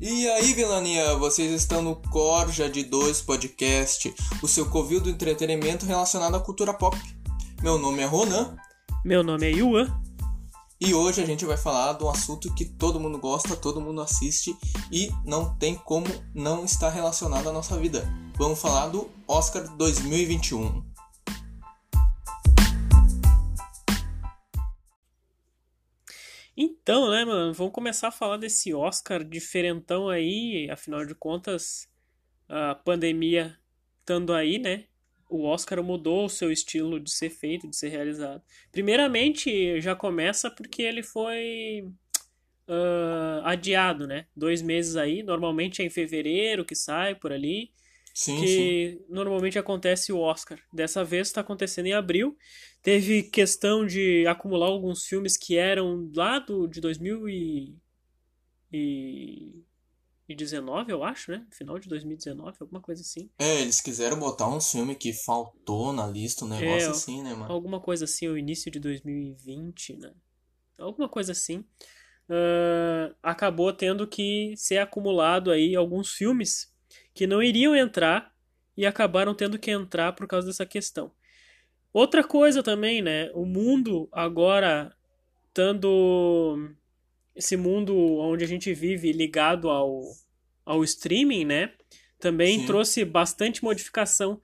E aí, vilania, vocês estão no Corja de Dois Podcast, o seu covil do entretenimento relacionado à cultura pop. Meu nome é Ronan. Meu nome é Yuan. E hoje a gente vai falar de um assunto que todo mundo gosta, todo mundo assiste e não tem como não estar relacionado à nossa vida. Vamos falar do Oscar 2021. Então, né, mano, vamos começar a falar desse Oscar diferentão aí, afinal de contas, a pandemia estando aí, né? O Oscar mudou o seu estilo de ser feito, de ser realizado. Primeiramente, já começa porque ele foi uh, adiado, né? Dois meses aí, normalmente é em fevereiro que sai por ali. Sim, que sim. normalmente acontece o Oscar. Dessa vez está acontecendo em abril. Teve questão de acumular alguns filmes que eram lá do, de 2019, eu acho, né? Final de 2019, alguma coisa assim. É, eles quiseram botar um filme que faltou na lista, um negócio É, assim, né, mano? Alguma coisa assim, o início de 2020, né? Alguma coisa assim. Ah, acabou tendo que ser acumulado aí alguns filmes que não iriam entrar e acabaram tendo que entrar por causa dessa questão. Outra coisa também, né? O mundo agora estando esse mundo onde a gente vive ligado ao, ao streaming, né? Também Sim. trouxe bastante modificação.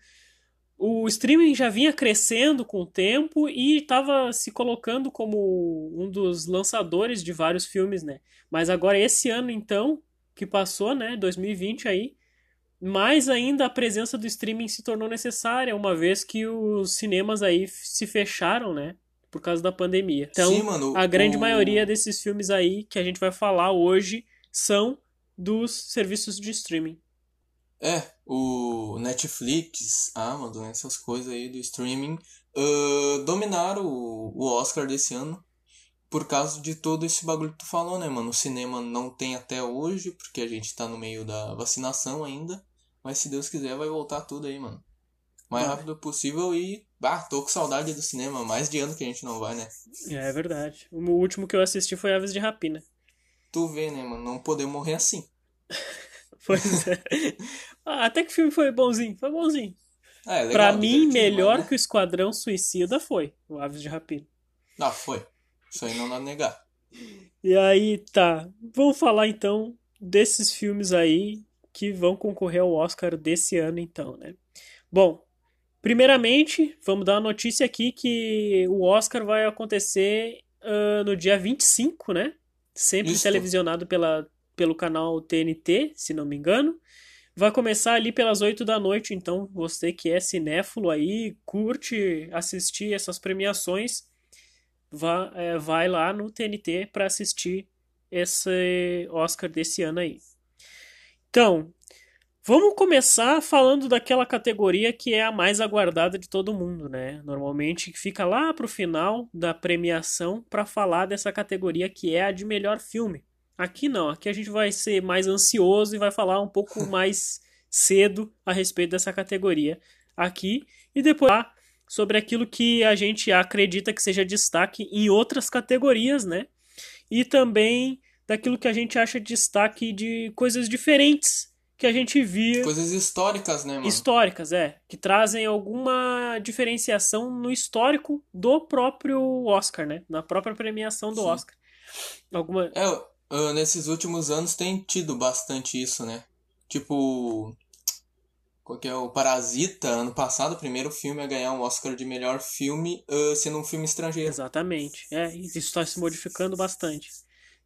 O streaming já vinha crescendo com o tempo e estava se colocando como um dos lançadores de vários filmes, né? Mas agora esse ano então, que passou, né, 2020 aí, mais ainda a presença do streaming se tornou necessária, uma vez que os cinemas aí se fecharam, né? Por causa da pandemia. Então, Sim, mano, a grande o- maioria desses filmes aí que a gente vai falar hoje são dos serviços de streaming. É, o Netflix, Amazon, essas coisas aí do streaming ah, dominaram o, o Oscar desse ano por causa de todo esse bagulho que tu falou, né, mano? O cinema não tem até hoje, porque a gente tá no meio da vacinação ainda, mas se Deus quiser vai voltar tudo aí, mano. O mais Vai. rápido possível e, bah, tô com saudade do cinema, mais de ano que a gente não vai, né? É verdade. O último que eu assisti foi Aves de Rapina. Tu vê, né, mano? Não poder morrer assim. Pois é. Ah, até que o filme foi bonzinho. Foi bonzinho. Ah, é legal, pra mim, melhor mas, né? que o Esquadrão Suicida foi o Aves de Rapina. Ah, foi. Isso aí não dá negar. E aí, tá. Vamos falar então desses filmes aí que vão concorrer ao Oscar desse ano, então, né? Bom, primeiramente, vamos dar uma notícia aqui que o Oscar vai acontecer ah, no dia 25, né? Sempre Isso. televisionado pela, pelo canal TNT, se não me engano. Vai começar ali pelas 8 da noite, então você que é cinéfilo aí, curte assistir essas premiações, vá, é, vai lá no TNT para assistir esse Oscar desse ano aí. Então, vamos começar falando daquela categoria que é a mais aguardada de todo mundo, né? Normalmente fica lá pro final da premiação para falar dessa categoria que é a de melhor filme. Aqui não, aqui a gente vai ser mais ansioso e vai falar um pouco mais cedo a respeito dessa categoria aqui e depois falar sobre aquilo que a gente acredita que seja destaque em outras categorias, né? E também daquilo que a gente acha destaque de coisas diferentes que a gente via Coisas históricas, né, mano? históricas, é, que trazem alguma diferenciação no histórico do próprio Oscar, né? Na própria premiação do Sim. Oscar. Alguma É, nesses últimos anos tem tido bastante isso, né? Tipo, que é o Parasita, ano passado, o primeiro filme a ganhar um Oscar de melhor filme, ah, sendo um filme estrangeiro. Exatamente. É, isso está se modificando bastante.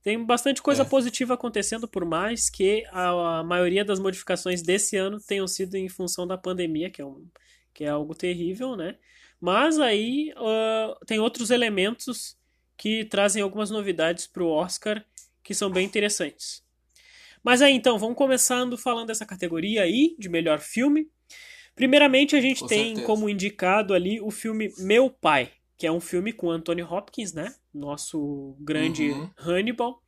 Tem bastante coisa É. positiva acontecendo, por mais que a, a maioria das modificações desse ano tenham sido em função da pandemia, que é, um, que é algo terrível, né? Mas aí ah, tem outros elementos que trazem algumas novidades para o Oscar que são bem interessantes. Mas aí então, vamos começando falando dessa categoria aí de melhor filme. Primeiramente, a gente Com tem certeza. como indicado ali o filme Meu Pai, que é um filme com Anthony Hopkins, né? Nosso grande Uhum. Hannibal.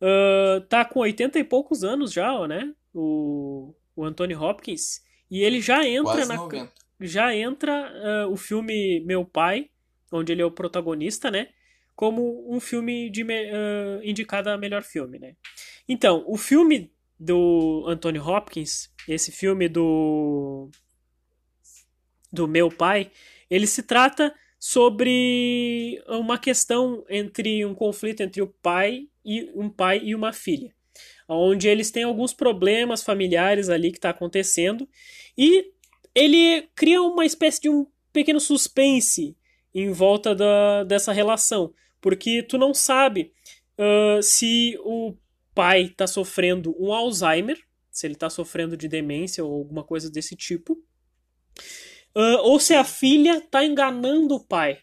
Ah, tá com 80 e poucos anos já, né? O, o Anthony Hopkins. E ele já entra Quase na, 90. já entra ah, o filme Meu Pai, onde ele é o protagonista, né? Como um filme de ah, indicado a melhor filme, né? Então, o filme do Anthony Hopkins, esse filme do do meu pai, ele se trata sobre uma questão entre um conflito entre o pai e um pai e uma filha, onde eles têm alguns problemas familiares ali que está acontecendo e ele cria uma espécie de um pequeno suspense em volta da, dessa relação, porque tu não sabe uh, se o pai está sofrendo um Alzheimer, se ele está sofrendo de demência ou alguma coisa desse tipo, uh, ou se a filha está enganando o pai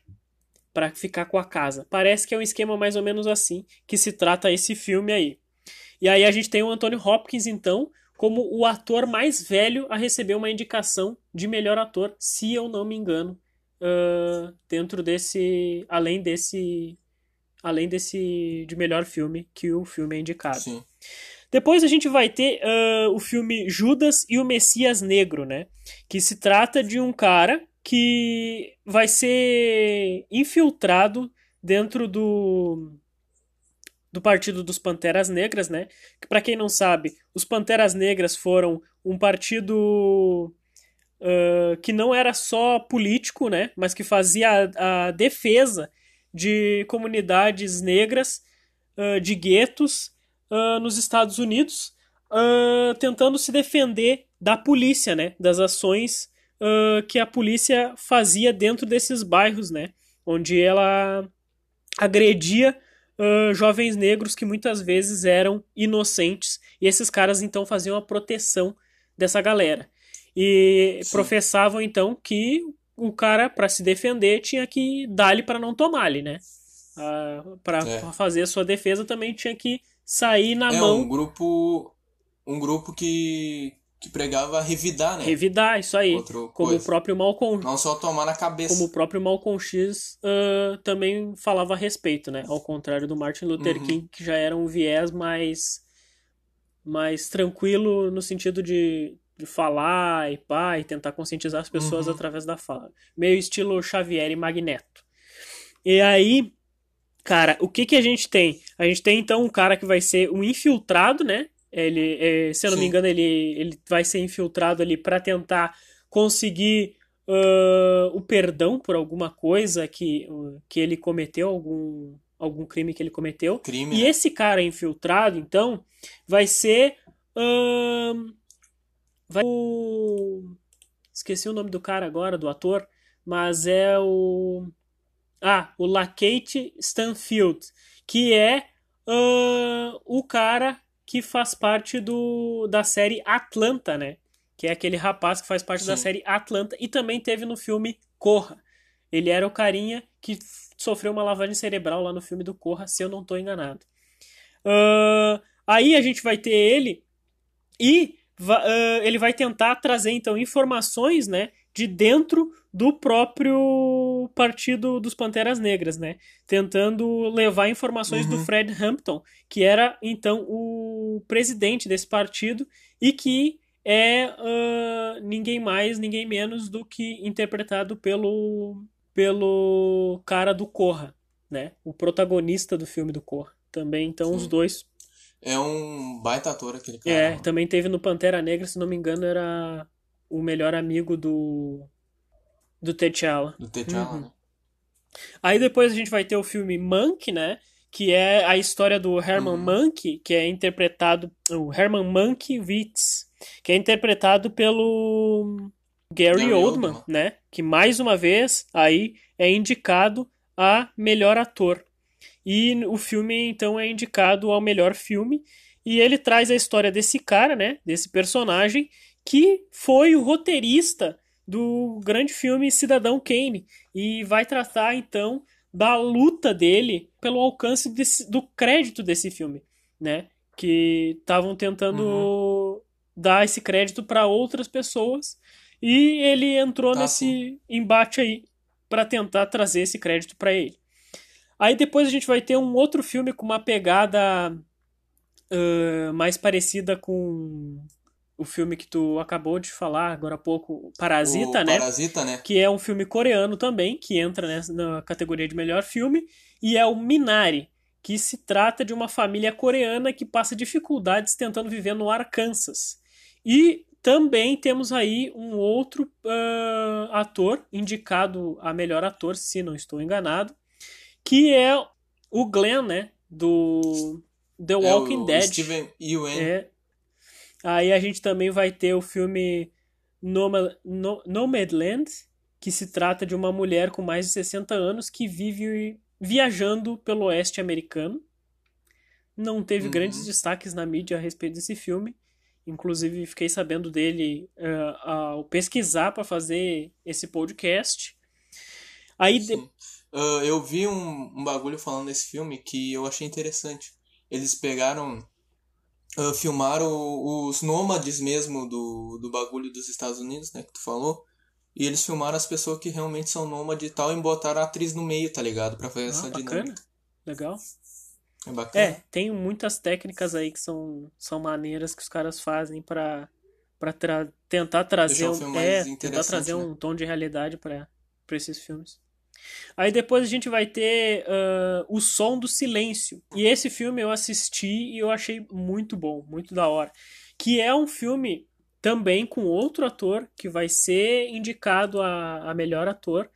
para ficar com a casa. Parece que é um esquema mais ou menos assim que se trata esse filme aí. E aí a gente tem o Anthony Hopkins, então, como o ator mais velho a receber uma indicação de melhor ator, se eu não me engano, uh, dentro desse. além desse. Além desse. de melhor filme que o filme é indicado. Sim. Depois a gente vai ter uh, o filme Judas e o Messias Negro, né? Que se trata de um cara que vai ser infiltrado dentro do do Partido dos Panteras Negras, né? Que para quem não sabe, os Panteras Negras foram um partido uh, que não era só político, né? Mas que fazia a, a defesa de comunidades negras, uh, de guetos uh, nos Estados Unidos, tentando se defender da polícia, né? Das ações que a polícia fazia dentro desses bairros, né? Onde ela agredia uh, jovens negros que muitas vezes eram inocentes, e esses caras então faziam a proteção dessa galera. E Sim. professavam então que o cara, para se defender, tinha que dar-lhe para não tomar-lhe, né? Uh, para é. fazer a sua defesa também tinha que sair na é, mão. Um grupo, um grupo que, que pregava revidar, né? Revidar, isso aí. Outro como coisa. o próprio Malcolm. Não só tomar na cabeça. Como o próprio Malcolm X uh, também falava a respeito, né? Ao contrário do Martin Luther uhum. King, que já era um viés mais, mais tranquilo no sentido de, de falar e pá, e tentar conscientizar as pessoas uhum. através da fala. Meio estilo Xavier e Magneto. E aí, cara, o que que a gente tem? A gente tem então um cara que vai ser um infiltrado, né? Ele, é, se eu não Sim. me engano, ele, ele vai ser infiltrado ali para tentar conseguir uh, o perdão por alguma coisa que, uh, que ele cometeu, algum, algum crime que ele cometeu. Crime, e né? esse cara infiltrado, então, vai ser. Uh, vai o... Esqueci o nome do cara agora, do ator, mas é o. Ah, o Lakate Stanfield, que é uh, o cara que faz parte do, da série Atlanta, né? Que é aquele rapaz que faz parte Sim. da série Atlanta e também teve no filme Corra. Ele era o carinha que sofreu uma lavagem cerebral lá no filme do Corra, se eu não estou enganado. Uh, aí a gente vai ter ele e ele vai tentar trazer então informações, né, de dentro do próprio partido dos Panteras Negras, né? Tentando levar informações uhum. do Fred Hampton, que era então o presidente desse partido e que é uh, ninguém mais, ninguém menos do que interpretado pelo pelo cara do Corra, né? O protagonista do filme do Corra. Também, então, Sim. os dois. É um baita ator aquele cara. É, também teve no Pantera Negra, se não me engano, era o melhor amigo do do T'Challa. Do T'Challa, uhum. né? Aí depois a gente vai ter o filme Monk, né? Que é a história do Herman uhum. Monk, que é interpretado. O Herman Monk Witz, que é interpretado pelo Gary, Gary Oldman, Oldman, né? Que mais uma vez aí é indicado a melhor ator. E o filme então é indicado ao melhor filme. E ele traz a história desse cara, né? Desse personagem que foi o roteirista do grande filme Cidadão Kane e vai tratar então da luta dele pelo alcance desse, do crédito desse filme, né? Que estavam tentando uhum. dar esse crédito para outras pessoas e ele entrou tá, nesse sim. embate aí para tentar trazer esse crédito para ele. Aí depois a gente vai ter um outro filme com uma pegada uh, mais parecida com o filme que tu acabou de falar agora há pouco, Parasita, o né? Parasita, né? Que é um filme coreano também, que entra nessa, na categoria de melhor filme, e é o Minari, que se trata de uma família coreana que passa dificuldades tentando viver no Arkansas. E também temos aí um outro uh, ator indicado a melhor ator, se não estou enganado, que é o Glenn, né? Do The Walking é Dead. Steven Yeun. É. Aí a gente também vai ter o filme no, Nomadland, que se trata de uma mulher com mais de 60 anos que vive viajando pelo oeste americano. Não teve Uhum. grandes destaques na mídia a respeito desse filme. Inclusive, fiquei sabendo dele eh, ao pesquisar para fazer esse podcast. Aí, de- Ah, eu vi um, um bagulho falando desse filme que eu achei interessante. Eles pegaram, ah, filmaram os nômades mesmo do, do bagulho dos Estados Unidos, né, que tu falou. E eles filmaram as pessoas que realmente são nômades e tal e botaram a atriz no meio, tá ligado? Pra fazer Ah, essa bacana. dinâmica. legal. É bacana. É, tem muitas técnicas aí que são, são maneiras que os caras fazem pra, pra tra tentar trazer um, é, tentar trazer né? um tom de realidade pra pra esses filmes. Aí depois a gente vai ter ah, O Som do Silêncio. E esse filme eu assisti e eu achei muito bom, muito da hora. Que é um filme também com outro ator que vai ser indicado a, a melhor ator.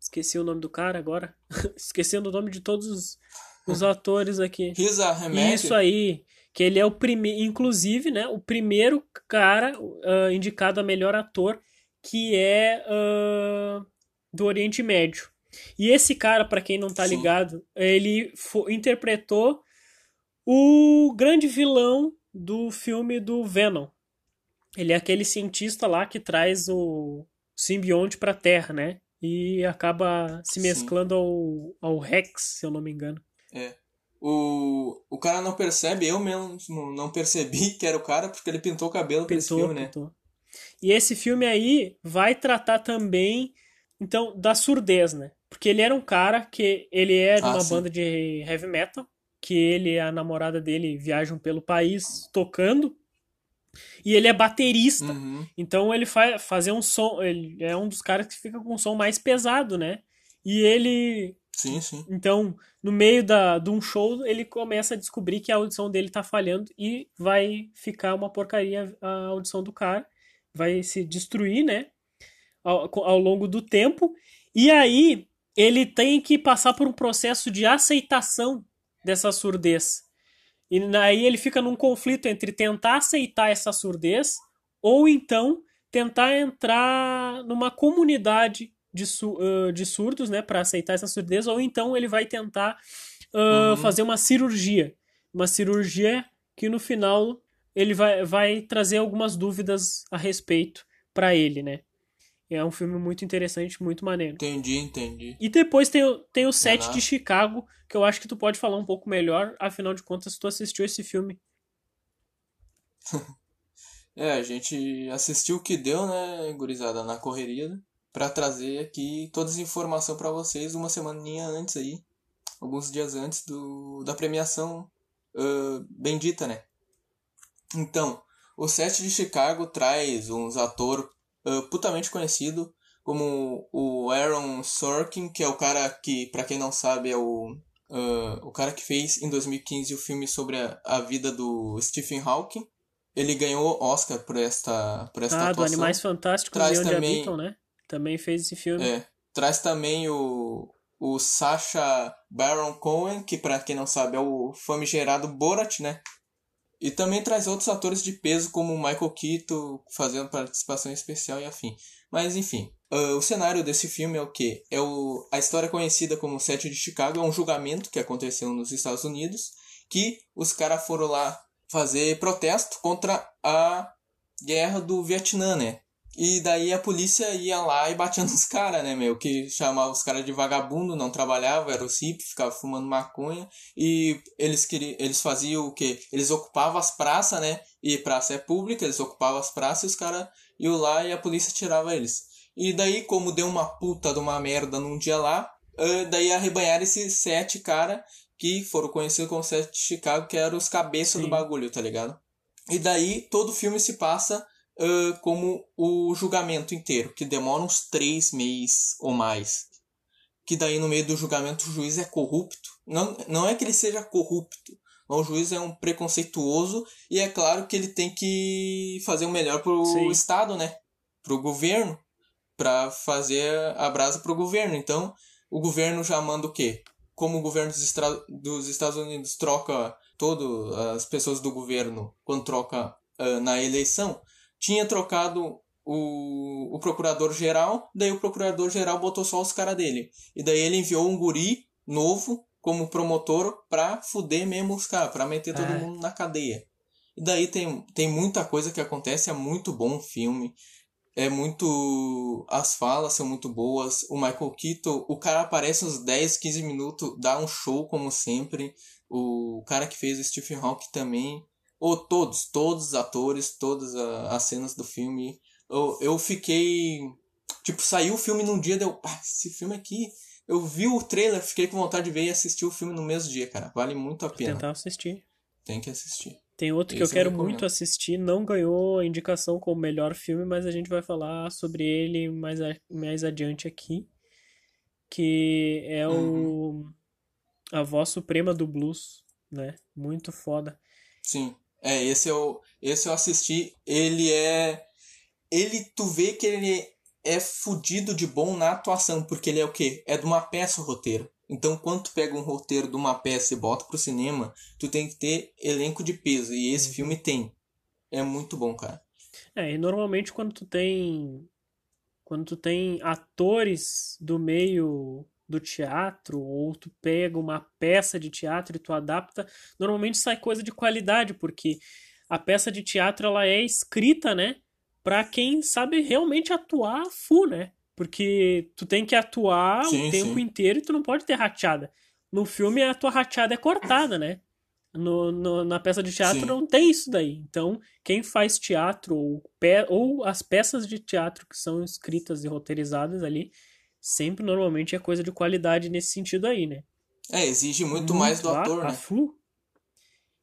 Esqueci o nome do cara agora. Esquecendo o nome de todos os, os atores aqui. Ahmed, Isso aí, que ele é o primeiro, inclusive, né, o primeiro cara ah, indicado a melhor ator que é ah, do Oriente Médio. E esse cara, pra quem não tá Sim. ligado, ele interpretou o grande vilão do filme do Venom. Ele é aquele cientista lá que traz o simbionte pra Terra, né? E acaba se Sim. mesclando ao, ao Rex, se eu não me engano. o, o cara não percebe, eu mesmo não percebi que era o cara porque ele pintou o cabelo pra esse Pintou, filme, né? pintou. E esse filme aí vai tratar também, então, da surdez, né? Porque ele era um cara que ele é de Ah, uma sim. banda de heavy metal, que ele e a namorada dele viajam pelo país tocando, e ele é baterista. Uhum. Então ele faz fazer um som, ele é um dos caras que fica com um som mais pesado, né? E ele Sim, sim. então, no meio da, de um show, ele começa a descobrir que a audição dele tá falhando e vai ficar uma porcaria a audição do cara. Vai se destruir, né? Ao, ao longo do tempo. E aí, ele tem que passar por um processo de aceitação dessa surdez. E aí ele fica num conflito entre tentar aceitar essa surdez ou então tentar entrar numa comunidade de, su de surdos, né, para aceitar essa surdez, ou então ele vai tentar ah, Uhum. fazer uma cirurgia. Uma cirurgia que no final ele vai, vai trazer algumas dúvidas a respeito para ele, né? É um filme muito interessante, muito maneiro. Entendi, entendi. E depois tem, o- tem o set de Chicago, que eu acho que tu pode falar um pouco melhor, afinal de contas, tu assistiu esse filme. É, a gente assistiu o que deu, né, gurizada, na correria, né, pra trazer aqui todas as informações pra vocês uma semaninha antes aí, alguns dias antes do, da premiação ah, bendita, né? Então, o set de Chicago traz uns ator ah, putamente conhecido, como o Aaron Sorkin, que é o cara que, pra quem não sabe, é o, ah, o cara que fez em 2015 o filme sobre a, a vida do Stephen Hawking. Ele ganhou Oscar por esta, por esta Ah, do atuação. Animais Fantásticos Traz e Onde também- Habitam, né? Também fez esse filme. É. Traz também o, o Sacha Baron Cohen, que pra quem não sabe é o famigerado Borat, né? E também traz outros atores de peso, como Michael Keaton, fazendo participação especial e afim. Mas enfim, ah, o cenário desse filme é o quê? É o, a história conhecida como Sete de Chicago, é um julgamento que aconteceu nos Estados Unidos, que os caras foram lá fazer protesto contra a guerra do Vietnã, né? E daí a polícia ia lá e batia nos caras, né, meu? Que chamava os caras de vagabundo, não trabalhava, era o hippie, ficava fumando maconha. E eles queriam, eles faziam o quê? Eles ocupavam as praças, né? E praça é pública, eles ocupavam as praças e os caras iam lá e a polícia tirava eles. E daí, como deu uma puta de uma merda num dia lá, daí arrebanharam esses sete cara que foram conhecidos como sete de Chicago, que eram os cabeças do bagulho, tá ligado? E daí todo o filme se passa ah, como o julgamento inteiro, que demora uns três meses ou mais. que daí no meio do julgamento o juiz é corrupto. Não, não é que ele seja corrupto, mas o juiz é um preconceituoso e é claro que ele tem que fazer o melhor pro Sim. Estado, né? Pro governo, para fazer a brasa pro governo. Então, o governo já manda o quê? Como o governo dos, dos Estados Unidos troca todas as pessoas do governo quando troca uh, na eleição, tinha trocado o, o procurador-geral, daí o procurador-geral botou só os caras dele. E daí ele enviou um guri novo como promotor pra fuder mesmo os caras, pra meter todo é. mundo na cadeia. E daí tem, tem muita coisa que acontece, é muito bom o filme. É muito. As falas são muito boas. O Michael Keaton, o cara aparece uns 10, 15 minutos, dá um show como sempre. O cara que fez o Stephen Hawking também. Ou todos, todos os atores, todas as cenas do filme eu, eu fiquei. Tipo, saiu o filme num dia, deu. Ah, esse filme aqui. Eu vi o trailer, fiquei com vontade de ver e assistir o filme no mesmo dia, cara. Vale muito a pena. Tentar assistir. Tem que assistir. Tem outro Esse que eu quero muito assistir, não ganhou a indicação como melhor filme, mas a gente vai falar sobre ele mais, a, mais adiante aqui. Que é uhum. o. A Voz Suprema do Blues, né? Muito foda. Sim. É, esse eu, esse eu assisti. Ele é ele tu vê que ele é fudido de bom na atuação, porque ele é o quê? É de uma peça o roteiro. Então, quando tu pega um roteiro de uma peça e bota pro cinema, tu tem que ter elenco de peso. E esse uhum. filme tem. É muito bom, cara. É, e normalmente quando tu tem. Quando tu tem atores do meio do teatro, ou tu pega uma peça de teatro e tu adapta, normalmente sai coisa de qualidade, porque a peça de teatro ela é escrita, né? para quem sabe realmente atuar full, né? Porque tu tem que atuar sim, o tempo sim. inteiro e tu não pode ter rateada. No filme a tua rateada é cortada, né? No, no, na peça de teatro sim. não tem isso daí. Então, quem faz teatro ou, pe ou as peças de teatro que são escritas e roteirizadas ali, sempre normalmente é coisa de qualidade nesse sentido aí, né? É, exige muito, muito mais do ator, né?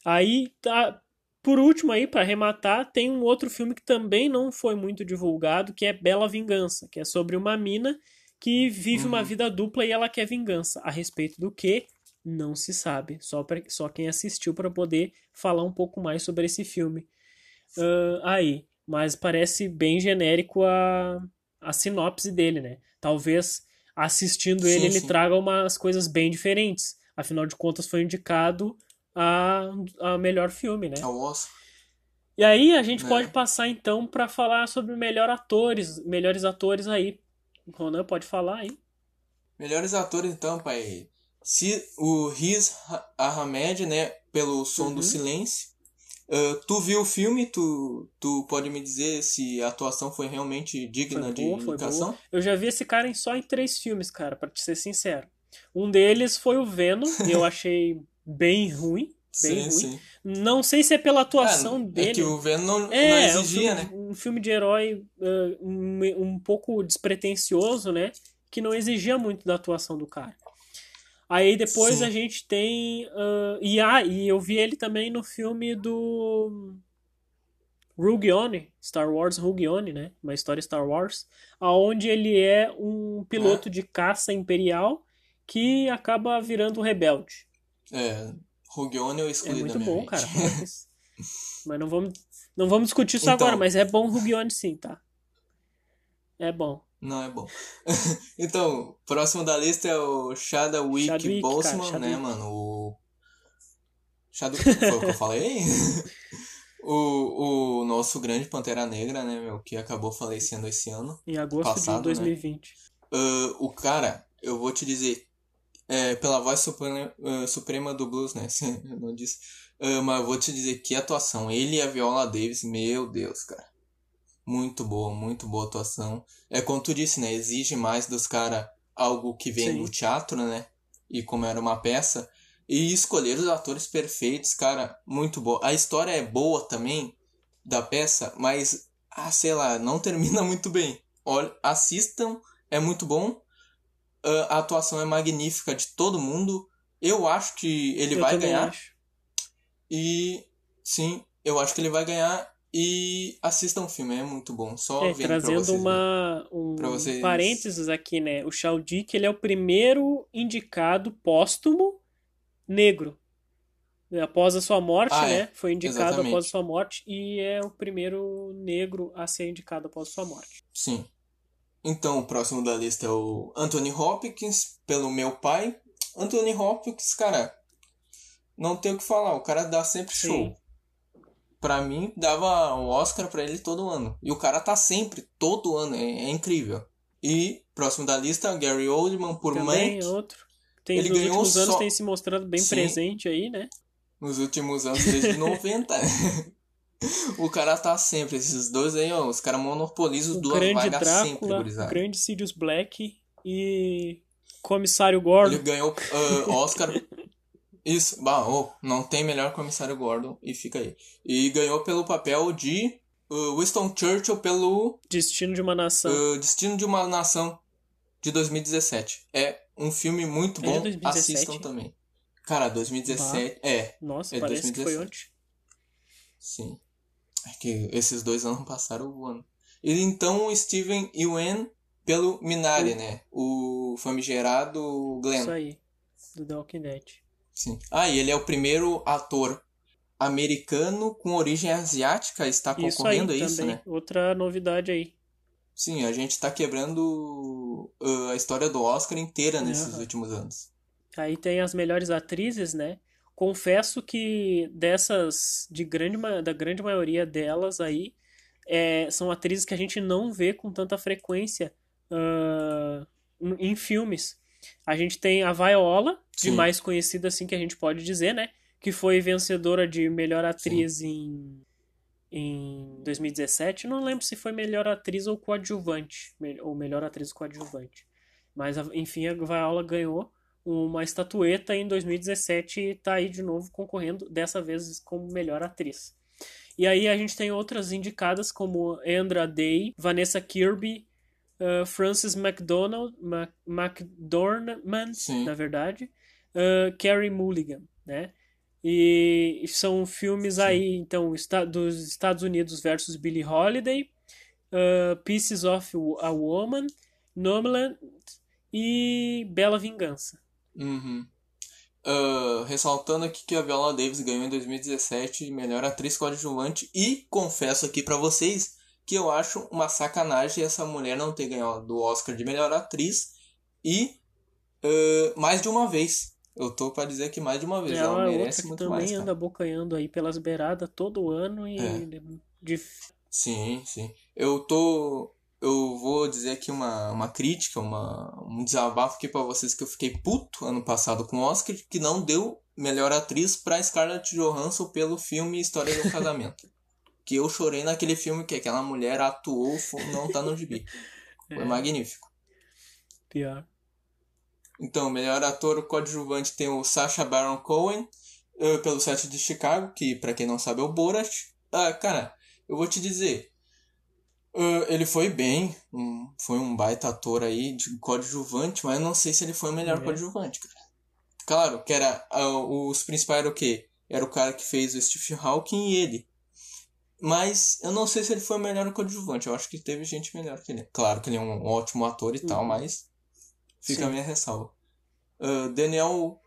Aí, tá, por último aí, para arrematar, tem um outro filme que também não foi muito divulgado, que é Bela Vingança, que é sobre uma mina que vive uhum. uma vida dupla e ela quer vingança. A respeito do que? Não se sabe. Só, pra, só quem assistiu para poder falar um pouco mais sobre esse filme. Uh, aí. Mas parece bem genérico a, a sinopse dele, né? Talvez assistindo ele, sim, ele traga umas coisas bem diferentes. Afinal de contas, foi indicado a, a melhor filme, né? Ao Oscar. E aí a gente é. pode passar então para falar sobre melhor atores, melhores atores aí. Ronan pode falar aí. Melhores atores então, pai. Se o Riz Ahmed, né, pelo Som uhum. do Silêncio. Uh, tu viu o filme? Tu, tu pode me dizer se a atuação foi realmente digna foi boa, de indicação? Eu já vi esse cara em só em três filmes, cara, para te ser sincero. Um deles foi o Venom, e eu achei bem ruim. Bem sim, ruim. Sim. Não sei se é pela atuação é, dele. É que o Venom não, é, não exigia, um filme, né? Um filme de herói uh, um, um pouco despretensioso, né? Que não exigia muito da atuação do cara. Aí depois sim. a gente tem. Uh, e, ah, e eu vi ele também no filme do. Rogue One, Star Wars Rogue One, né? Uma história Star Wars, aonde ele é um piloto é. de caça imperial que acaba virando rebelde. É, Rugione ou excluído É muito bom, mente. cara. mas não vamos, não vamos discutir isso então, agora, mas é bom Rugione sim, tá? É bom. Não é bom. então, próximo da lista é o Chadwick, Chadwick Boseman, cara, né, mano? O... Chadwick, foi o que eu falei? o, o nosso grande Pantera Negra, né, meu, que acabou falecendo esse ano. Em agosto passado, de 2020. Né? Uh, o cara, eu vou te dizer, é, pela voz suprema, uh, suprema do blues, né? eu não disse. Uh, mas eu vou te dizer que atuação. Ele e a Viola Davis, meu Deus, cara. Muito boa, muito boa atuação. É como tu disse, né? Exige mais dos caras algo que vem Sim. do teatro, né? E como era uma peça. E escolher os atores perfeitos, cara, muito boa. A história é boa também da peça, mas, ah, sei lá, não termina muito bem. Olha, assistam, é muito bom a atuação é magnífica de todo mundo. Eu acho que ele eu vai ganhar. Acho. E sim, eu acho que ele vai ganhar. E assistam o filme, é muito bom. Só É, vendo pra trazendo vocês uma, um Pra vocês- parênteses aqui, né? O Chaudik, ele é o primeiro indicado póstumo negro. Após a sua morte, Ah, é. né? Foi indicado Exatamente. após a sua morte e é o primeiro negro a ser indicado após a sua morte. Sim. Então, o próximo da lista é o Anthony Hopkins, pelo meu pai. Anthony Hopkins, cara, não tem o que falar, o cara dá sempre Sim. show. Pra mim, dava o Oscar pra ele todo ano. E o cara tá sempre, todo ano, é, é incrível. E, próximo da lista, Gary Oldman por Também Mank. é outro. Tem, Ele nos ganhou últimos anos só- tem se mostrado bem Sim. presente aí, né? nos últimos anos, desde 90. o cara tá sempre, esses dois aí, ó, os caras monopolizam duas grande vagas sempre, Drácula, o gurizada. grande Sirius Black e Comissário Gordon. Ele ganhou ah, Oscar. Isso, bah, oh, não tem melhor comissário Gordon, e fica aí. E ganhou pelo papel de ah, Winston Churchill pelo Destino de uma Nação. ah, Destino de uma Nação de 2017. É um filme muito É bom, 2017? assistam também. Cara, 2017, é, Nossa, é parece que foi 2017. ontem. sim. É que esses dois anos passaram voando. E então o Steven Yeun pelo Minari, né? O famigerado Glenn. Isso aí, do The Walking Dead. Sim. Ah, e ele é o primeiro ator americano com origem asiática a estar Isso aí concorrendo a isso, também, né? outra novidade aí. Sim, a gente tá quebrando uh, a história do Oscar inteira nesses Aham. últimos anos. Aí tem as melhores atrizes, né? Confesso que dessas, de grande, da grande maioria delas aí, é, são atrizes que a gente não vê com tanta frequência em em filmes. A gente tem a Viola, de Sim. mais conhecida assim que a gente pode dizer, né? Que foi vencedora de melhor atriz em, em 2017. Não lembro se foi melhor atriz ou coadjuvante, ou melhor atriz coadjuvante. Mas, enfim, a Viola ganhou uma estatueta em 2017 e tá aí de novo concorrendo, dessa vez como melhor atriz. E aí a gente tem outras indicadas como Andra Day, Vanessa Kirby, uh, Frances McDonald, Ma McDormand, na verdade, uh, Carrie Mulligan, né? E são filmes Sim. aí, então, dos Estados Unidos versus Billie Holiday, uh, Pieces of a Woman, Nomadland e Bela Vingança. Uhum. Ah, ressaltando aqui que a Viola Davis ganhou em 2017 melhor atriz coadjuvante e confesso aqui pra vocês que eu acho uma sacanagem essa mulher não ter ganhado o Oscar de melhor atriz e ah, mais de uma vez. Eu tô pra dizer que mais de uma vez. Ela, Ela é merece outra que muito também mais, cara. anda abocanhando aí pelas beiradas todo ano e É. de- Sim, sim. Eu tô. Eu vou dizer aqui uma, uma crítica, uma, um desabafo aqui pra vocês que eu fiquei puto ano passado com o Oscar, que não deu melhor atriz pra Scarlett Johansson pelo filme História um Casamento. que eu chorei naquele filme que aquela mulher atuou, não tá no gibi. Foi É. magnífico. pior. Então, melhor ator coadjuvante tem o Sacha Baron Cohen, eh, pelo set de Chicago, que pra quem não sabe é o Borat. Ah, cara, eu vou te dizer, eh, ele foi bem, foi um baita ator aí de coadjuvante, mas eu não sei se ele foi o melhor É. coadjuvante, cara. Claro, que era, ah, os principais eram o quê? Era o cara que fez o Stephen Hawking e ele. Mas eu não sei se ele foi o melhor coadjuvante. Eu acho que teve gente melhor que ele. Claro que ele é um ótimo ator e tal, Uhum. mas fica Sim. a minha ressalva. Ah, Daniel.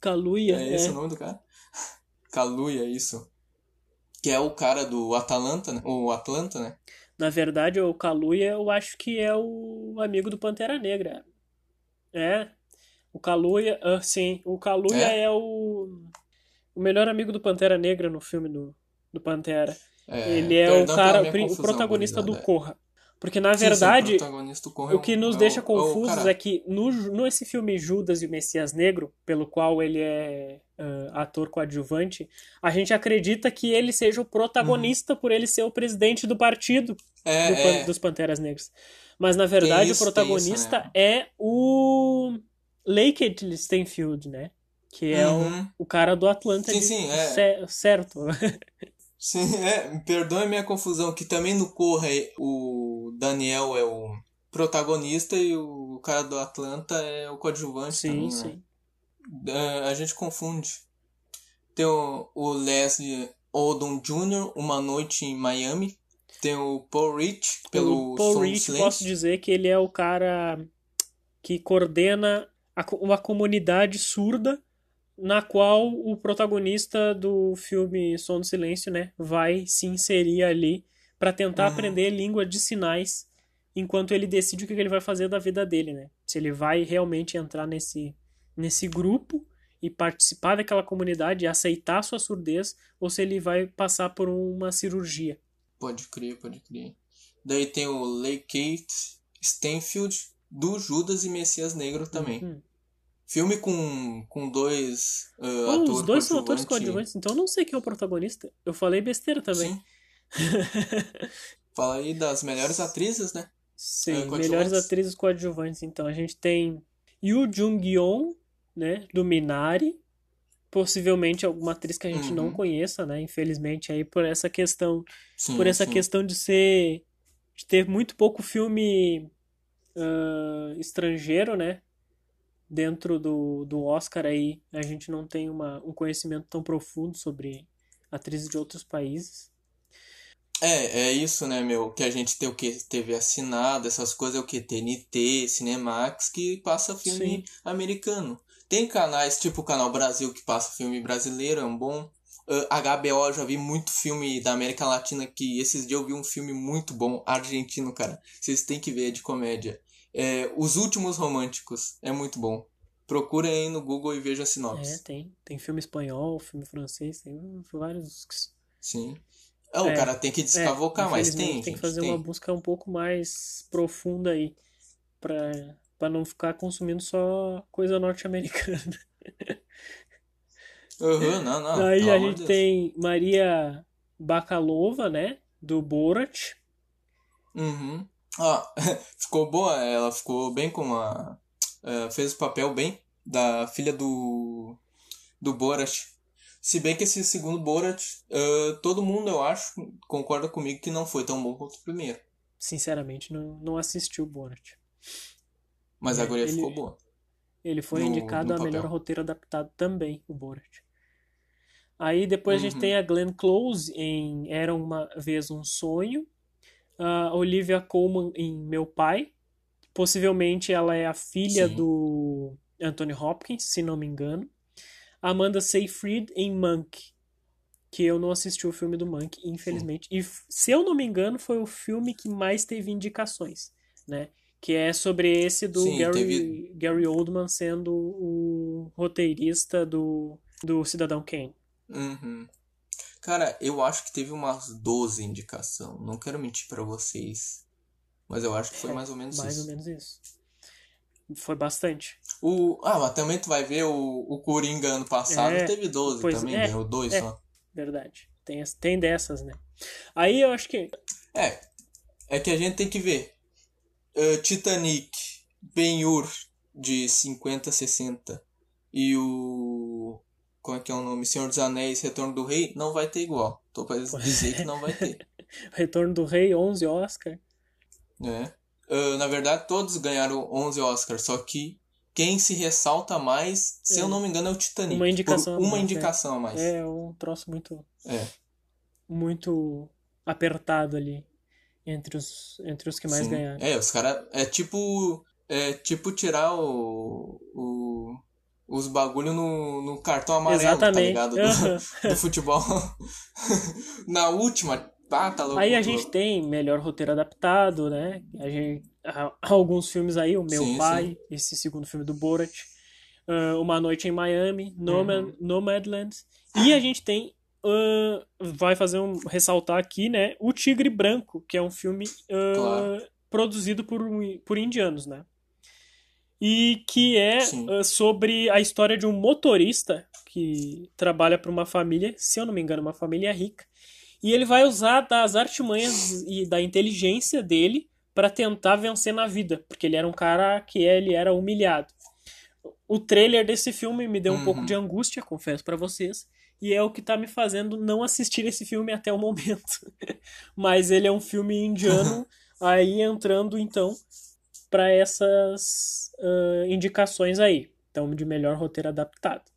Kaluuya, É esse é. o nome do cara? Kaluuya, isso. Que é o cara do Atalanta, né? O Atlanta, né? Na verdade, o Kaluuya eu acho que é o amigo do Pantera Negra. É. O Kaluuya, ah, sim, o Kaluuya É? é, o o melhor amigo do Pantera Negra no filme do, do Pantera. É, Ele é perdão o cara, o o confusão, protagonista do. Corra. Porque na Sim, sim, verdade, o é O que nos é deixa é confusos cara. é que no, nesse filme Judas e o Messias Negro, pelo qual ele é ah, ator coadjuvante, a gente acredita que ele seja o protagonista por ele ser o presidente do partido É, do é. dos Panteras Negras. Mas na verdade isso, o protagonista isso, é o Lakeith Stanfield, né? Que é Uhum. o, o cara do Atlanta Sim, de- sim, é. cer- certo. Sim, é, perdoe a minha confusão, que também no Corra é- o Daniel é o protagonista e o cara do Atlanta é o coadjuvante sim, também, né? sim. É, a gente confunde. Tem o, o Leslie Odom Jr., Uma Noite em Miami. Tem o Paul Rich, pelo o Paul do Rich, posso dizer que ele é o cara que coordena a uma comunidade surda na qual o protagonista do filme Som do Silêncio, né, vai se inserir ali para tentar Uhum. aprender língua de sinais enquanto ele decide o que ele vai fazer da vida dele, né? Se ele vai realmente entrar nesse nesse grupo e participar daquela comunidade e aceitar a sua surdez ou se ele vai passar por uma cirurgia. Pode crer, pode crer. Daí tem o Leigh-Kate Stanfield, do Judas e Messias Negro também. Uhum. Filme com, com dois uh, Oh, atores os dois são atores coadjuvantes. então eu não sei quem é o protagonista. Eu falei besteira também. Sim. Fala aí das melhores atrizes, né? Sim, É, melhores atrizes coadjuvantes. Então a gente tem Yoo Jung-yeon, né, do Minari. Possivelmente alguma atriz que a gente não Uhum. conheça, né? Infelizmente aí por essa questão, Sim, por essa sim. questão de ser de ter muito pouco filme ah, estrangeiro, né? Dentro do, do Oscar aí, a gente não tem uma, um conhecimento tão profundo sobre atrizes de outros países. É, é isso, né, meu? Que a gente tem o que? TV assinada, essas coisas, é o que? TNT, Cinemax, que passa filme americano. Tem canais, tipo o Canal Brasil, que passa filme brasileiro, é um bom. Ah, HBO, eu já vi muito filme da América Latina, que esses dias eu vi um filme muito bom, argentino, cara. Vocês têm que ver, é de comédia. É, Os Últimos Românticos, é muito bom. Procura aí no Google e veja a É, sinopse. tem. Tem filme espanhol, filme francês, tem vários. Sim. Ah, o É, cara tem que descavocar, mas tem, infelizmente, gente, tem que fazer tem. uma busca um pouco mais profunda aí pra, pra não ficar consumindo só coisa norte-americana. Aham, não, não. Aí a gente de Deus. tem Maria Bakalova, né? Do Borat. Uhum. Ah, ficou boa, ela ficou bem com a. eh, fez o papel bem da filha do. do Borat. Se bem que esse segundo Borat, eh, todo mundo, eu acho, concorda comigo que não foi tão bom quanto o primeiro. Sinceramente, não, não assisti o Borat. Mas É, a guria ele- ficou boa. Ele foi No- indicado no a melhor roteiro adaptado também, o Borat. Aí depois a gente Uhum. tem a Glenn Close em Era Uma Vez Um Sonho. A Olivia Colman em Meu Pai. Possivelmente ela é a filha Sim. do Anthony Hopkins, se não me engano. Amanda Seyfried em Monk. Que eu não assisti o filme do Monk, infelizmente. E f- se eu não me engano, foi o filme que mais teve indicações, né? Que é sobre esse do Sim, Gary, teve- Gary Oldman sendo o roteirista do, do Cidadão Kane. Uhum. Cara, eu acho que teve umas 12 indicação. Não quero mentir pra vocês. Mas eu acho que foi É, mais ou menos Mais isso. ou menos isso. Foi bastante. O... Ah, mas também tu vai ver o, o Coringa ano passado, É, teve 12 pois também, é, ganhou dois é. só. Verdade. Tem, tem dessas, né? Aí eu acho que. É, é que a gente tem que ver. Uh, Titanic, Ben-Hur, de 50 60, e o... Como é que é o nome? Senhor dos Anéis, Retorno do Rei, não vai ter igual. Tô pra dizer é. que não vai ter. Retorno do Rei, 11 Oscar. né? Uh, na verdade, todos ganharam 11 Oscars, só que quem se ressalta mais, se É. eu não me engano, é o Titanic. Uma indicação a Por uma mais, né? indicação a mais. É um troço muito, É. muito apertado ali entre os, entre os que mais Sim. ganharam. É, os caras. É tipo. É tipo tirar o. o os bagulho no, no cartão amarelo, Exatamente. tá ligado? Do, do futebol. Na última. Ah, tá louco. Aí a gente tem melhor roteiro adaptado, né? A gente, alguns filmes aí, O Meu Sim, Pai, esse segundo filme do Borat, ah, Uma Noite em Miami, Nomad, Uhum. Nomadland, e a gente tem, ah, vai fazer um, ressaltar aqui, né? O Tigre Branco, que é um filme ah, Claro. produzido por, por indianos, né? E que é Sim. ah, sobre a história de um motorista que trabalha para uma família, se eu não me engano, uma família rica, e ele vai usar das artimanhas e da inteligência dele para tentar vencer na vida, porque ele era um cara que ele era humilhado. O trailer desse filme me deu um Uhum. pouco de angústia, confesso para vocês, e é o que tá me fazendo não assistir esse filme até o momento. Mas ele é um filme indiano, aí entrando então para essas ah, indicações aí. Então, de melhor roteiro adaptado.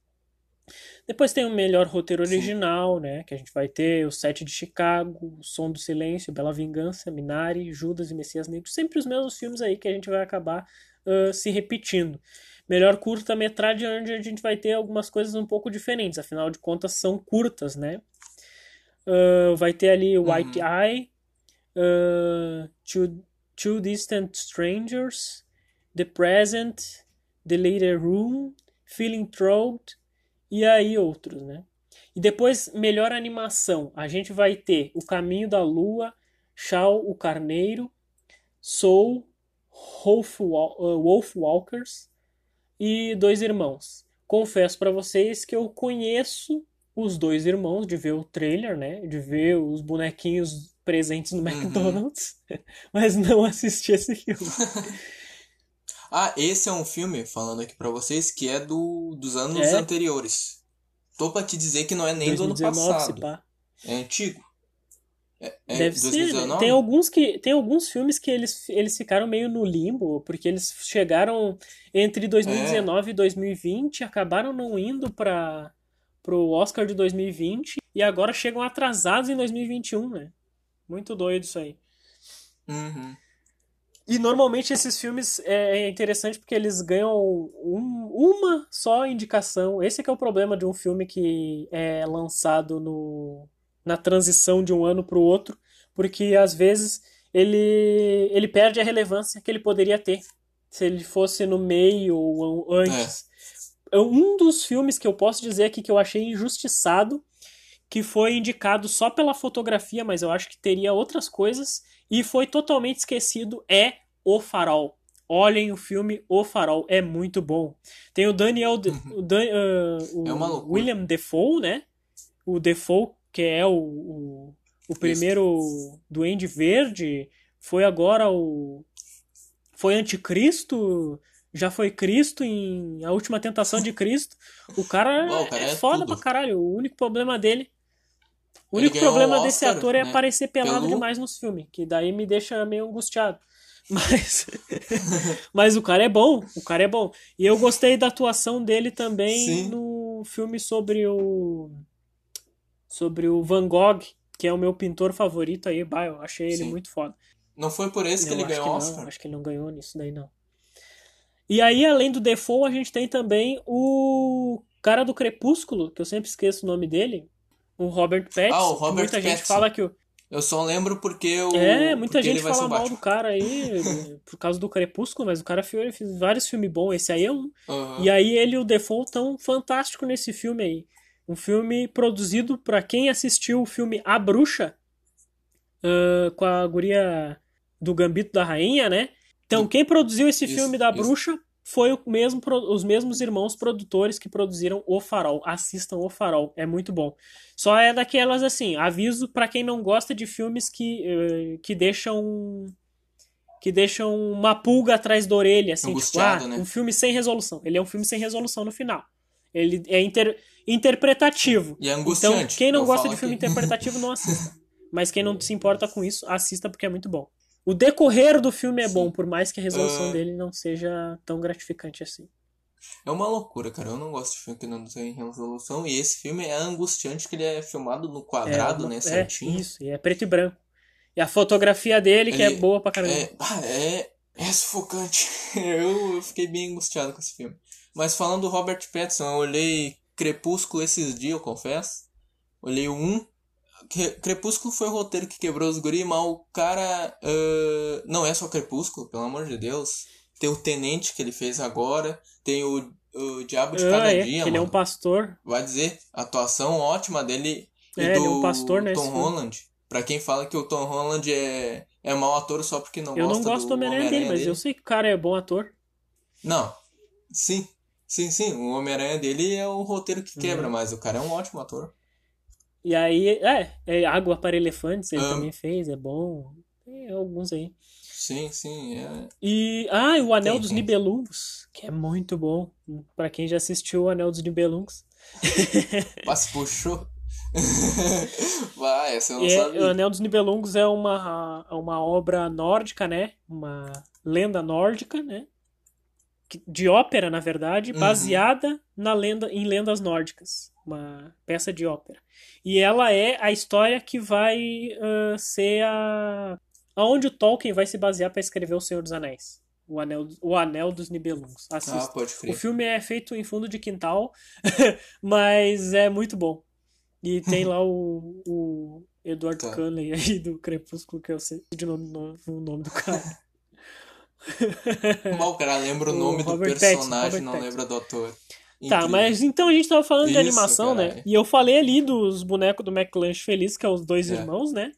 Depois tem o melhor roteiro original, Sim. né? Que a gente vai ter o Sete de Chicago, O Som do Silêncio, Bela Vingança, Minari, Judas e Messias Negro. Sempre os mesmos filmes aí que a gente vai acabar uh, se repetindo. Melhor curta-metragem, onde a gente vai ter algumas coisas um pouco diferentes. Afinal de contas, são curtas, né? Uh, vai ter ali White uhum. Eye, uh, Two Distant Strangers, The Present, The Later Room, Feeling Throat e aí outros, né? E depois, melhor animação. A gente vai ter O Caminho da Lua, Shao o Carneiro, Soul, Wolf, uh, Wolf Walkers e Dois Irmãos. Confesso para vocês que eu conheço os dois irmãos, de ver o trailer, né? De ver os bonequinhos presentes no uhum. McDonald's, mas não assisti esse filme. ah, esse é um filme, falando aqui para vocês, que é do, dos anos é. anteriores. Tô pra te dizer que não é nem 2019, do ano passado. É antigo. É, é Deve 2019? ser. Tem alguns, que, tem alguns filmes que eles, eles ficaram meio no limbo, porque eles chegaram entre 2019 é. e 2020, acabaram não indo para pro Oscar de 2020 e agora chegam atrasados em 2021, né? Muito doido isso aí. Uhum. E normalmente esses filmes é, é interessante porque eles ganham um, uma só indicação. Esse é que é o problema de um filme que é lançado no, na transição de um ano para o outro, porque às vezes ele, ele perde a relevância que ele poderia ter se ele fosse no meio ou antes. É. Um dos filmes que eu posso dizer aqui que eu achei injustiçado, que foi indicado só pela fotografia, mas eu acho que teria outras coisas, e foi totalmente esquecido, é O Farol. Olhem o filme O Farol, é muito bom. Tem o Daniel, uhum. o, Dan, uh, o é William Defoe, né? O Defoe que é o, o, o primeiro Isso. Duende Verde, foi agora o. Foi Anticristo, já foi Cristo em A Última Tentação de Cristo. O cara, o cara é, é, foda tudo. pra caralho. O único problema dele. O único problema desse ator é né? aparecer pelado demais nos filmes, que daí me deixa meio angustiado. Mas, mas o cara é bom, o cara é bom. E eu gostei da atuação dele também Sim. no filme sobre o sobre o Van Gogh, que é o meu pintor favorito aí, bah, eu achei ele Sim. muito foda. Não foi por esse que ele ganhou que Oscar? Não, acho que ele não ganhou nisso daí não. E aí, além do Defoe, a gente tem também o cara do Crepúsculo, que eu sempre esqueço o nome dele, o Robert Pattinson. Ah, o Robert muita Pattinson. gente fala que o eu só lembro porque o. É, muita gente fala mal do cara aí por causa do Crepúsculo, mas o cara fez vários filmes bons, esse aí é um. Uhum. E aí ele e o Defoe tão fantástico nesse filme aí. Um filme produzido para quem assistiu o filme A Bruxa, uh, com a guria do Gambito da Rainha, né? Então, quem produziu esse isso, filme da isso. Bruxa foi o mesmo, os mesmos irmãos produtores que produziram O Farol. Assistam O Farol, é muito bom. Só é daquelas assim, aviso para quem não gosta de filmes que, uh, que deixam que deixam uma pulga atrás da orelha, assim, tipo, ah, né? um filme sem resolução. Ele é um filme sem resolução no final. Ele é inter interpretativo. E é angustiante. Então, quem não gosta de filme interpretativo, não assista. Mas quem não se importa com isso, assista porque é muito bom. O decorrer do filme é Sim. bom, por mais que a resolução uh... dele não seja tão gratificante assim. É uma loucura, cara. Eu não gosto de filme que não tem resolução. E esse filme é angustiante, que ele é filmado no quadrado, é né? Certinho. É, isso, e é preto e branco. E a fotografia dele, ele... que é boa pra caramba. É, ah, é, é sufocante. eu, eu fiquei bem angustiado com esse filme. Mas falando do Robert Pattinson, eu olhei Crepúsculo esses dias, eu confesso. Olhei o 1. Crepúsculo foi o roteiro que quebrou os guri, mas o cara. Uh, não é só Crepúsculo, pelo amor de Deus. Tem o Tenente que ele fez agora. Tem o, o Diabo de ah, Cada é, Dia. Ele mano. é um pastor. Vai dizer, atuação ótima dele e é, do ele é um pastor, né, Tom Holland. Pra quem fala que o Tom Holland é, é mau ator só porque não eu gosta não gosto do Homem-Aranha dele, mas eu sei que o cara é bom ator. Não, sim. Sim, sim, o Homem-Aranha dele é o roteiro que quebra, uhum. mas o cara é um ótimo ator. E aí, é, é Água para Elefantes, ele também fez, é bom. Tem alguns aí. Sim, sim, é. E, ah, e o Anel tem, dos. Nibelungos, que é muito bom. para quem já assistiu o Anel dos Nibelungos. Mas puxou. Vai, essa eu não é, sabia. O Anel dos Nibelungos é uma, uma obra nórdica, né? Uma lenda nórdica, né? de ópera, na verdade, Uhum. baseada na lenda, em lendas nórdicas. Uma peça de ópera. E ela é a história que vai ah, ser a. aonde o Tolkien vai se basear para escrever O Senhor dos Anéis. O Anel, o Anel dos Nibelungos. Ah, Assista. pode o crer. filme é feito em fundo de quintal, mas é muito bom. E tem lá o, o Edward Tá. Cullen aí do Crepúsculo, que eu sei de nome, o nome do cara. Mal o cara lembra o O nome do Robert Pattinson, personagem, Robert não Pattinson. lembra do ator. Tá, Incrível. mas então a gente tava falando de Isso, animação, né? E eu falei ali dos bonecos do McLanche Feliz, que é os dois É. irmãos, né?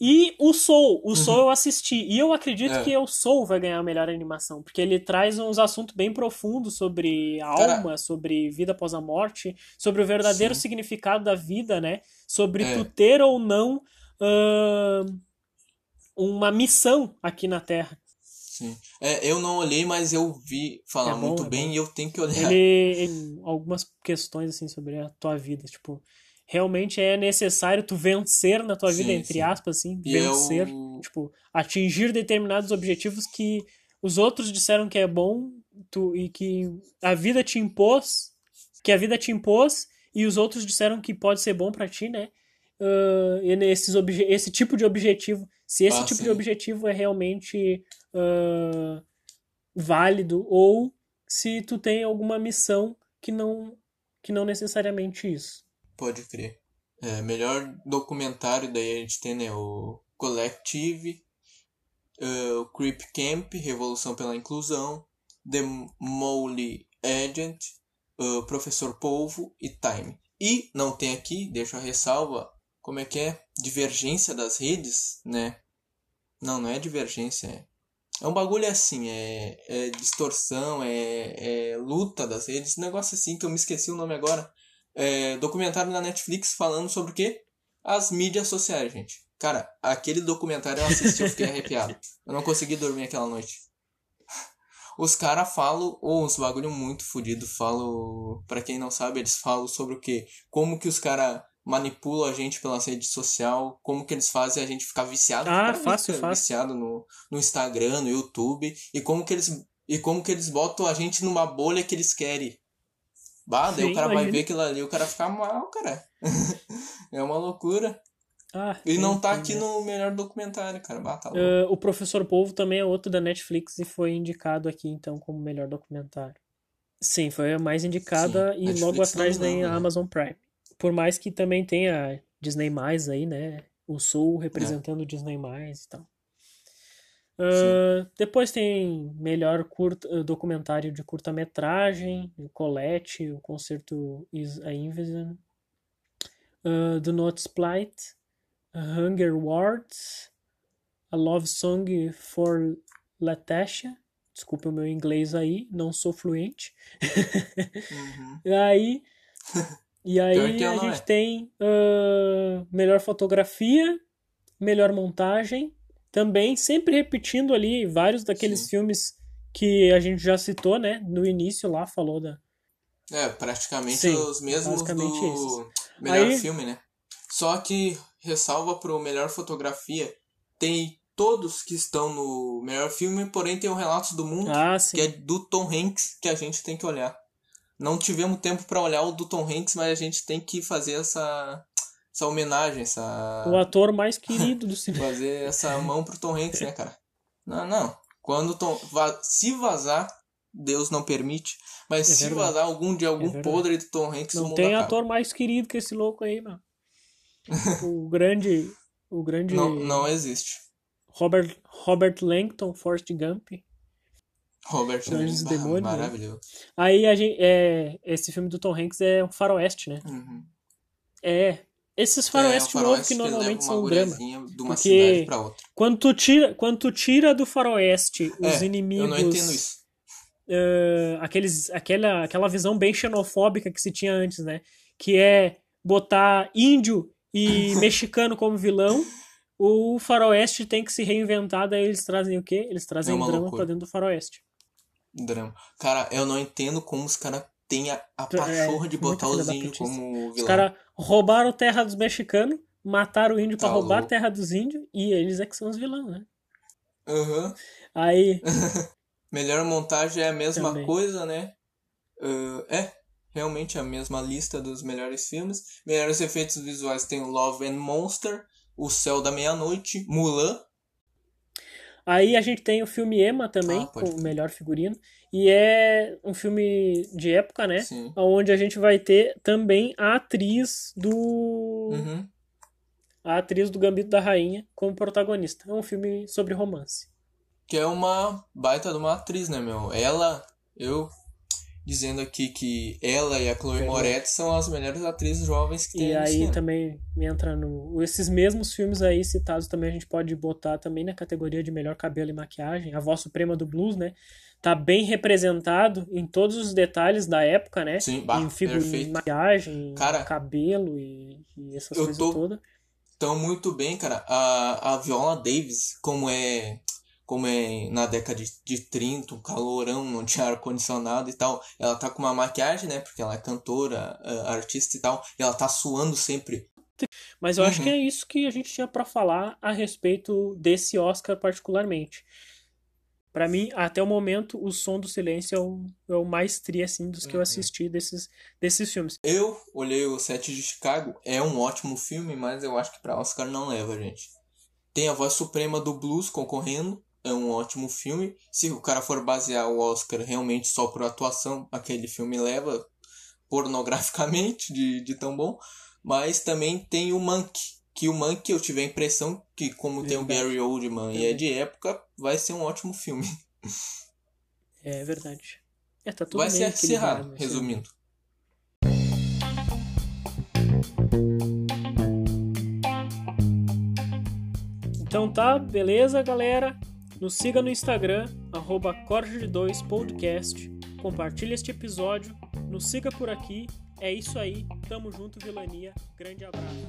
E o Soul, o Soul eu assisti. E eu acredito É. que o Soul vai ganhar a melhor animação, porque ele traz uns assuntos bem profundos sobre a Cara- alma, sobre vida após a morte, sobre o verdadeiro Sim. significado da vida, né? Sobre É. tu ter ou não ahn, uma missão aqui na Terra. Sim. É, eu não olhei, mas eu vi falar É bom, muito é bem bom. e eu tenho que olhar. Ele, ele- algumas questões assim sobre a tua vida, tipo, realmente é necessário tu vencer na tua vida Sim, entre sim. aspas assim, E vencer, o- tipo, atingir determinados objetivos que os outros disseram que é bom, tu e que a vida te impôs, que a vida te impôs e os outros disseram que pode ser bom pra ti, né? Ah, e nesses obje esse tipo de objetivo, se esse Ah, tipo de sim. objetivo é realmente ah, válido ou se tu tem alguma missão que não que não necessariamente isso. Pode crer. É, melhor documentário daí a gente tem, né? O Collective, eh, o Creep Camp, Revolução pela Inclusão, The Mole Agent, eh, Professor Polvo e Time. E não tem aqui, deixa a ressalva, como é que é? Divergência das redes, né? Não, não é divergência, é. É um bagulho assim, é, é distorção, é, é luta das redes, um negócio assim que eu me esqueci o nome agora é, documentário na Netflix falando sobre o quê? As mídias sociais, gente. Cara, aquele documentário eu assisti, eu fiquei arrepiado. Eu não consegui dormir aquela noite. Os caras falam, ou uns bagulho muito fodido, falam, pra quem não sabe, eles falam sobre o quê? Como que os caras manipulam a gente pelas redes sociais, como que eles fazem a gente ficar viciado. Ah, fácil, fica fácil. Viciado no, no Instagram, no YouTube, e como que eles e como que eles botam a gente numa bolha que eles querem. Bah, daí Sim, o cara vai imagina. ver aquilo ali, o cara fica mal, cara. é uma loucura. Ah, E não tá aqui no melhor documentário, cara. Bah, tá. Ah, o Professor Polvo também é outro da Netflix e foi indicado aqui então como melhor documentário. Sim, foi a mais indicada Sim, e Netflix logo atrás vem a? Amazon Prime. Por mais que também tenha Disney Mais aí, né? O Soul representando o Disney Mais e tal. Ah, depois tem melhor curta, ah, documentário de curta-metragem, o Colette, o concerto Is a Invasion, uh, Do Not Split, a Hunger Wars, A Love Song for Latasha. Desculpa o meu inglês aí, não sou fluente. Uhum. Aí, e aí a gente é. tem ah, melhor fotografia, melhor montagem, também sempre repetindo ali vários daqueles Sim. filmes que a gente já citou, né? No início lá falou da. É, praticamente Sim, os mesmos do melhor Aí- filme, né? Só que ressalva pro melhor fotografia, tem todos que estão no melhor filme, porém tem o Relatos do Mundo, Ah, que é do Tom Hanks, que a gente tem que olhar. Não tivemos tempo pra olhar o do Tom Hanks, mas a gente tem que fazer essa essa homenagem, essa O ator mais querido do cinema. fazer essa mão pro Tom Hanks, né, cara? Não, não. Quando Tom se vazar, Deus não permite, mas É se verdade. vazar algum de algum verdade. podre do Tom Hanks, Não tem ator mais querido que esse louco aí, mano. O grande. O grande. Não, não existe. Robert, Robert Langton, Forrest Gump. Robert Anjos e Demônios, né? maravilhoso. Aí a gente, é, esse filme do Tom Hanks é um faroeste, né? Uhum. É. Esses é, faroeste o novo faroeste que leva normalmente são drama. guriazinha de uma Porque cidade pra outra. Quando tu tira, quando tu tira do faroeste os É, inimigos. Eu não entendo isso. eh, aqueles, aquela, aquela visão bem xenofóbica que se tinha antes, né? Que é botar índio e mexicano como vilão. O faroeste tem que se reinventar, daí eles trazem o quê? Eles trazem É drama loucura. pra dentro do faroeste. Drama. Cara, eu não entendo como os caras têm a, a É, pachorra de muita botar os índios como Os vilão. caras roubaram terra dos mexicanos, mataram o índio pra Tá roubar a terra dos índios, e eles é que são os vilões, né? Aham. Aí, Melhor montagem é a mesma Também. coisa, né? Uh, é, realmente a mesma lista dos melhores filmes. Melhores efeitos visuais tem o Love and Monster, O Céu da Meia-Noite, Mulan. Aí a gente tem o filme Emma também, Ah, com o melhor figurino. E é um filme de época, né? Sim. Onde a gente vai ter também a atriz do. Uhum. A atriz do Gambito da Rainha como protagonista. É um filme sobre romance. Que é uma baita de uma atriz, né, meu? Ela, eu dizendo aqui que ela e a Chloe Verdade. Moretz são as melhores atrizes jovens que tem E aí cinema. também entra no. Esses mesmos filmes aí citados também a gente pode botar também na categoria de melhor cabelo e maquiagem. A Voz Suprema do Blues, né? Tá bem representado em todos os detalhes da época, né? Sim, bah, em figurino, maquiagem, Cara, cabelo e, e essas coisas tô- todas. Então, muito bem, cara. A, a Viola Davis, como é como é na década de, de 30, um calorão, não tinha ar-condicionado e tal, ela tá com uma maquiagem, né? Porque ela é cantora, ah, artista e tal, e ela tá suando sempre. Mas eu acho Uhum. que é isso que a gente tinha pra falar a respeito desse Oscar particularmente. Pra mim, até o momento, o Som do Silêncio é o, é o mais tri, assim, dos que eu Uhum. assisti desses, desses filmes. Eu olhei o Sete de Chicago, é um ótimo filme, mas eu acho que pra Oscar não leva, gente. Tem a Voz Suprema do Blues concorrendo, é um ótimo filme. Se o cara for basear o Oscar realmente só por atuação, aquele filme leva pornograficamente de, de tão bom. Mas também tem o Mank, que o Mank eu tive a impressão que como tem o Verdade. Gary Oldman e é de época, vai ser um ótimo filme. É verdade. É, tá tudo vai ser acirrado, assim. resumindo. Então tá, beleza, galera? Nos siga no Instagram, arroba Corte2podcast. Compartilhe este episódio. Nos siga por aqui. É isso aí. Tamo junto, Vilania. Grande abraço.